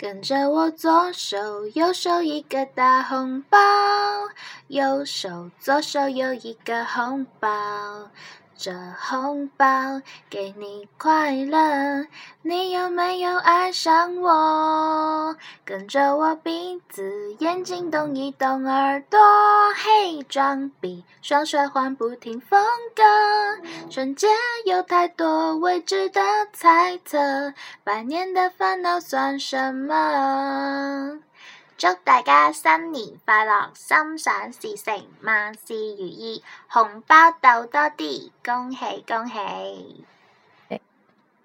跟着我左手右手一个大红包，右手左手又一个红包，这红包给你快乐。你有没有爱上我？跟着我鼻子眼睛动一动耳朵。嘿，装逼，双手换不停风格，瞬间有太多未知的猜测，百年的烦恼算什么？祝大家新年快乐，心想事成，万事如意，红包斗多啲，恭喜恭喜！